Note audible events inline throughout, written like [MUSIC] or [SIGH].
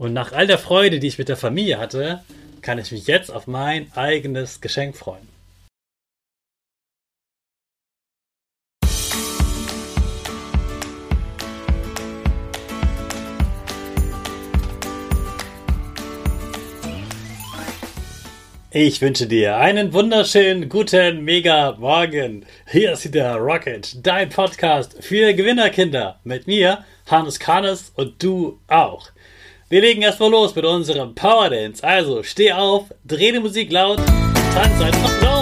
Und nach all der Freude, die ich mit der Familie hatte, kann ich mich jetzt auf mein eigenes Geschenk freuen. Ich wünsche dir einen wunderschönen guten Mega Morgen. Hier ist wieder Rocket, dein Podcast für Gewinnerkinder. Mit mir, Hannes Kahnes und du auch. Wir legen erstmal los mit unserem Power Dance. Also steh auf, dreh die Musik laut, tanz einfach los.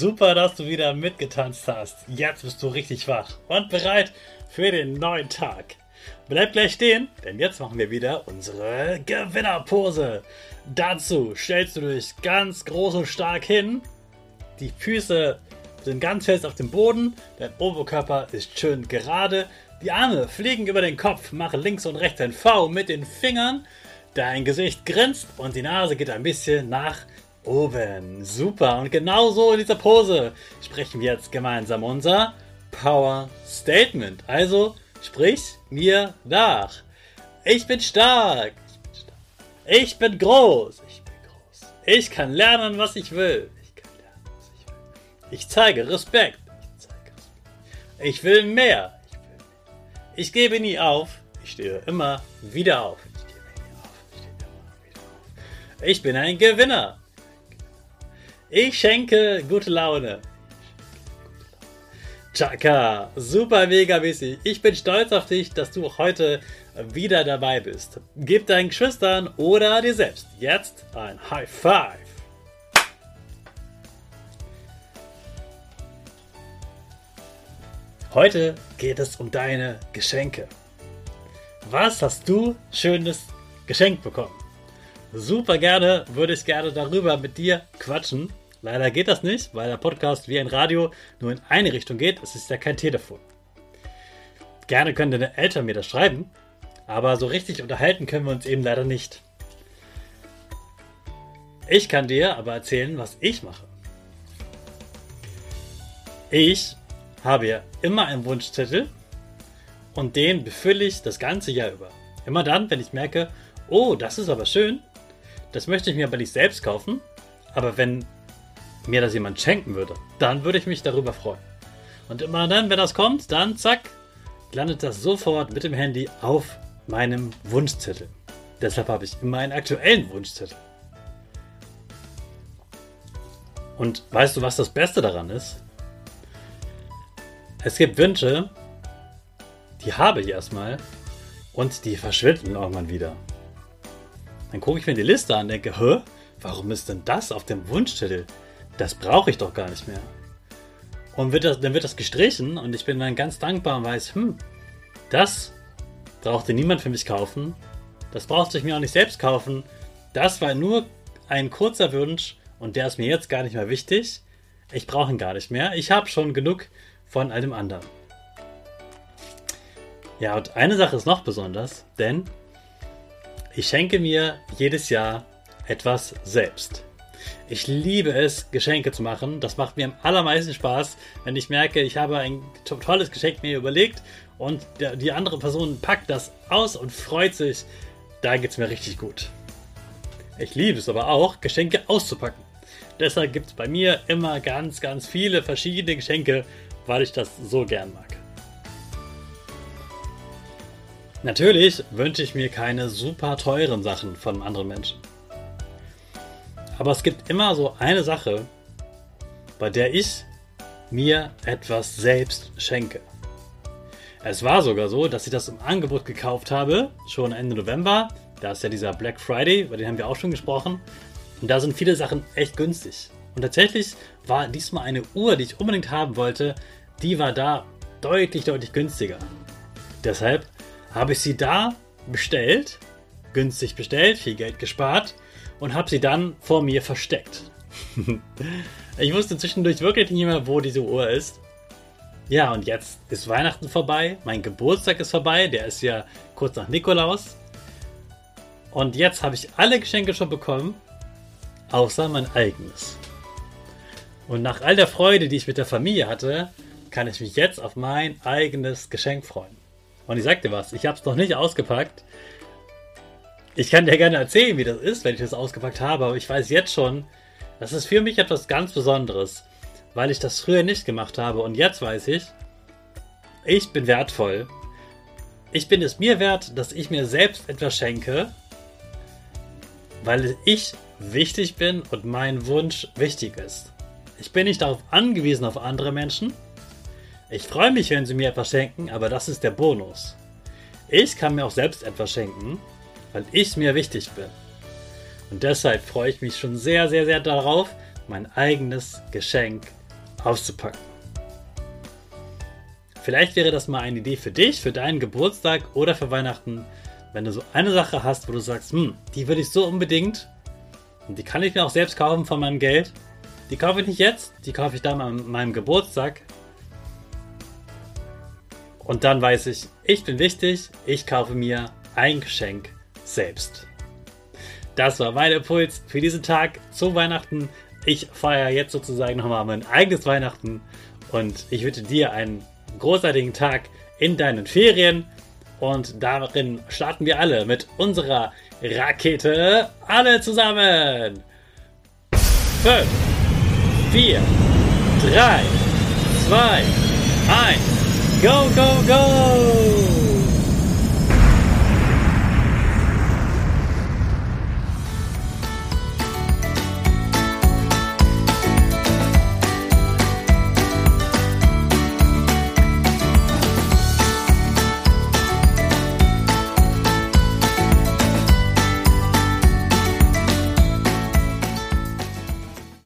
Super, dass du wieder mitgetanzt hast. Jetzt bist du richtig wach und bereit für den neuen Tag. Bleib gleich stehen, denn jetzt machen wir wieder unsere Gewinnerpose. Dazu stellst du dich ganz groß und stark hin. Die Füße sind ganz fest auf dem Boden. Dein Oberkörper ist schön gerade. Die Arme fliegen über den Kopf. Mache links und rechts ein V mit den Fingern. Dein Gesicht grinst und die Nase geht ein bisschen nach oben. Super. Und genau so in dieser Pose sprechen wir jetzt gemeinsam unser Power Statement. Also sprich mir nach. Ich bin stark. Ich bin groß. Ich bin groß. Ich kann lernen, was ich will. Ich kann lernen, was ich will. Ich zeige Respekt. Ich will mehr. Ich gebe nie auf. Ich stehe immer wieder auf. Ich bin ein Gewinner. Ich schenke gute Laune. Chaka, super mega mäßig. Ich bin stolz auf dich, dass du heute wieder dabei bist. Gib deinen Geschwistern oder dir selbst jetzt ein High Five. Heute geht es um deine Geschenke. Was hast du schönes geschenkt bekommen? Super gerne würde ich gerne darüber mit dir quatschen. Leider geht das nicht, weil der Podcast wie ein Radio nur in eine Richtung geht. Es ist ja kein Telefon. Gerne können deine Eltern mir das schreiben, aber so richtig unterhalten können wir uns eben leider nicht. Ich kann dir aber erzählen, was ich mache. Ich habe ja immer einen Wunschzettel und den befülle ich das ganze Jahr über. Immer dann, wenn ich merke, oh, das ist aber schön, das möchte ich mir aber nicht selbst kaufen, aber wenn mir das jemand schenken würde, dann würde ich mich darüber freuen. Und immer dann, wenn das kommt, dann zack, landet das sofort mit dem Handy auf meinem Wunschzettel. Deshalb habe ich immer einen aktuellen Wunschzettel. Und weißt du, was das Beste daran ist? Es gibt Wünsche, die habe ich erstmal und die verschwinden irgendwann wieder. Dann gucke ich mir die Liste an und denke, hä, warum ist denn das auf dem Wunschzettel? Das brauche ich doch gar nicht mehr. Und wird das, dann wird das gestrichen und ich bin dann ganz dankbar und weiß, hm, das brauchte niemand für mich kaufen. Das brauchte ich mir auch nicht selbst kaufen. Das war nur ein kurzer Wunsch und der ist mir jetzt gar nicht mehr wichtig. Ich brauche ihn gar nicht mehr. Ich habe schon genug von all dem anderen. Ja, und eine Sache ist noch besonders, denn ich schenke mir jedes Jahr etwas selbst. Ich liebe es, Geschenke zu machen. Das macht mir am allermeisten Spaß, wenn ich merke, ich habe ein tolles Geschenk mir überlegt und der, die andere Person packt das aus und freut sich. Da geht es mir richtig gut. Ich liebe es aber auch, Geschenke auszupacken. Deshalb gibt es bei mir immer ganz, ganz viele verschiedene Geschenke, weil ich das so gern mag. Natürlich wünsche ich mir keine super teuren Sachen von anderen Menschen. Aber es gibt immer so eine Sache, bei der ich mir etwas selbst schenke. Es war sogar so, dass ich das im Angebot gekauft habe, schon Ende November. Da ist ja dieser Black Friday, über den haben wir auch schon gesprochen. Und da sind viele Sachen echt günstig. Und tatsächlich war diesmal eine Uhr, die ich unbedingt haben wollte, die war da deutlich, deutlich günstiger. Deshalb habe ich sie da bestellt, günstig bestellt, viel Geld gespart und habe sie dann vor mir versteckt. [LAUGHS] ich wusste zwischendurch wirklich nicht mehr, wo diese Uhr ist. Ja, und jetzt ist Weihnachten vorbei, mein Geburtstag ist vorbei, der ist ja kurz nach Nikolaus. Und jetzt habe ich alle Geschenke schon bekommen, außer mein eigenes. Und nach all der Freude, die ich mit der Familie hatte, kann ich mich jetzt auf mein eigenes Geschenk freuen. Und ich sag dir was, ich habe es noch nicht ausgepackt. Ich kann dir gerne erzählen, wie das ist, wenn ich das ausgepackt habe, aber ich weiß jetzt schon, das ist für mich etwas ganz Besonderes, weil ich das früher nicht gemacht habe und jetzt weiß ich, ich bin wertvoll. Ich bin es mir wert, dass ich mir selbst etwas schenke, weil ich wichtig bin und mein Wunsch wichtig ist. Ich bin nicht darauf angewiesen auf andere Menschen. Ich freue mich, wenn sie mir etwas schenken, aber das ist der Bonus. Ich kann mir auch selbst etwas schenken, weil ich mir wichtig bin. Und deshalb freue ich mich schon sehr, sehr, sehr darauf, mein eigenes Geschenk auszupacken. Vielleicht wäre das mal eine Idee für dich, für deinen Geburtstag oder für Weihnachten, wenn du so eine Sache hast, wo du sagst, hm, die will ich so unbedingt und die kann ich mir auch selbst kaufen von meinem Geld. Die kaufe ich nicht jetzt, die kaufe ich dann an meinem Geburtstag. Und dann weiß ich, ich bin wichtig, ich kaufe mir ein Geschenk selbst. Das war mein Impuls für diesen Tag zu Weihnachten. Ich feiere jetzt sozusagen nochmal mein eigenes Weihnachten und ich wünsche dir einen großartigen Tag in deinen Ferien. Und darin starten wir alle mit unserer Rakete. Alle zusammen. 5, 4, 3, 2, 1. Go, go, go!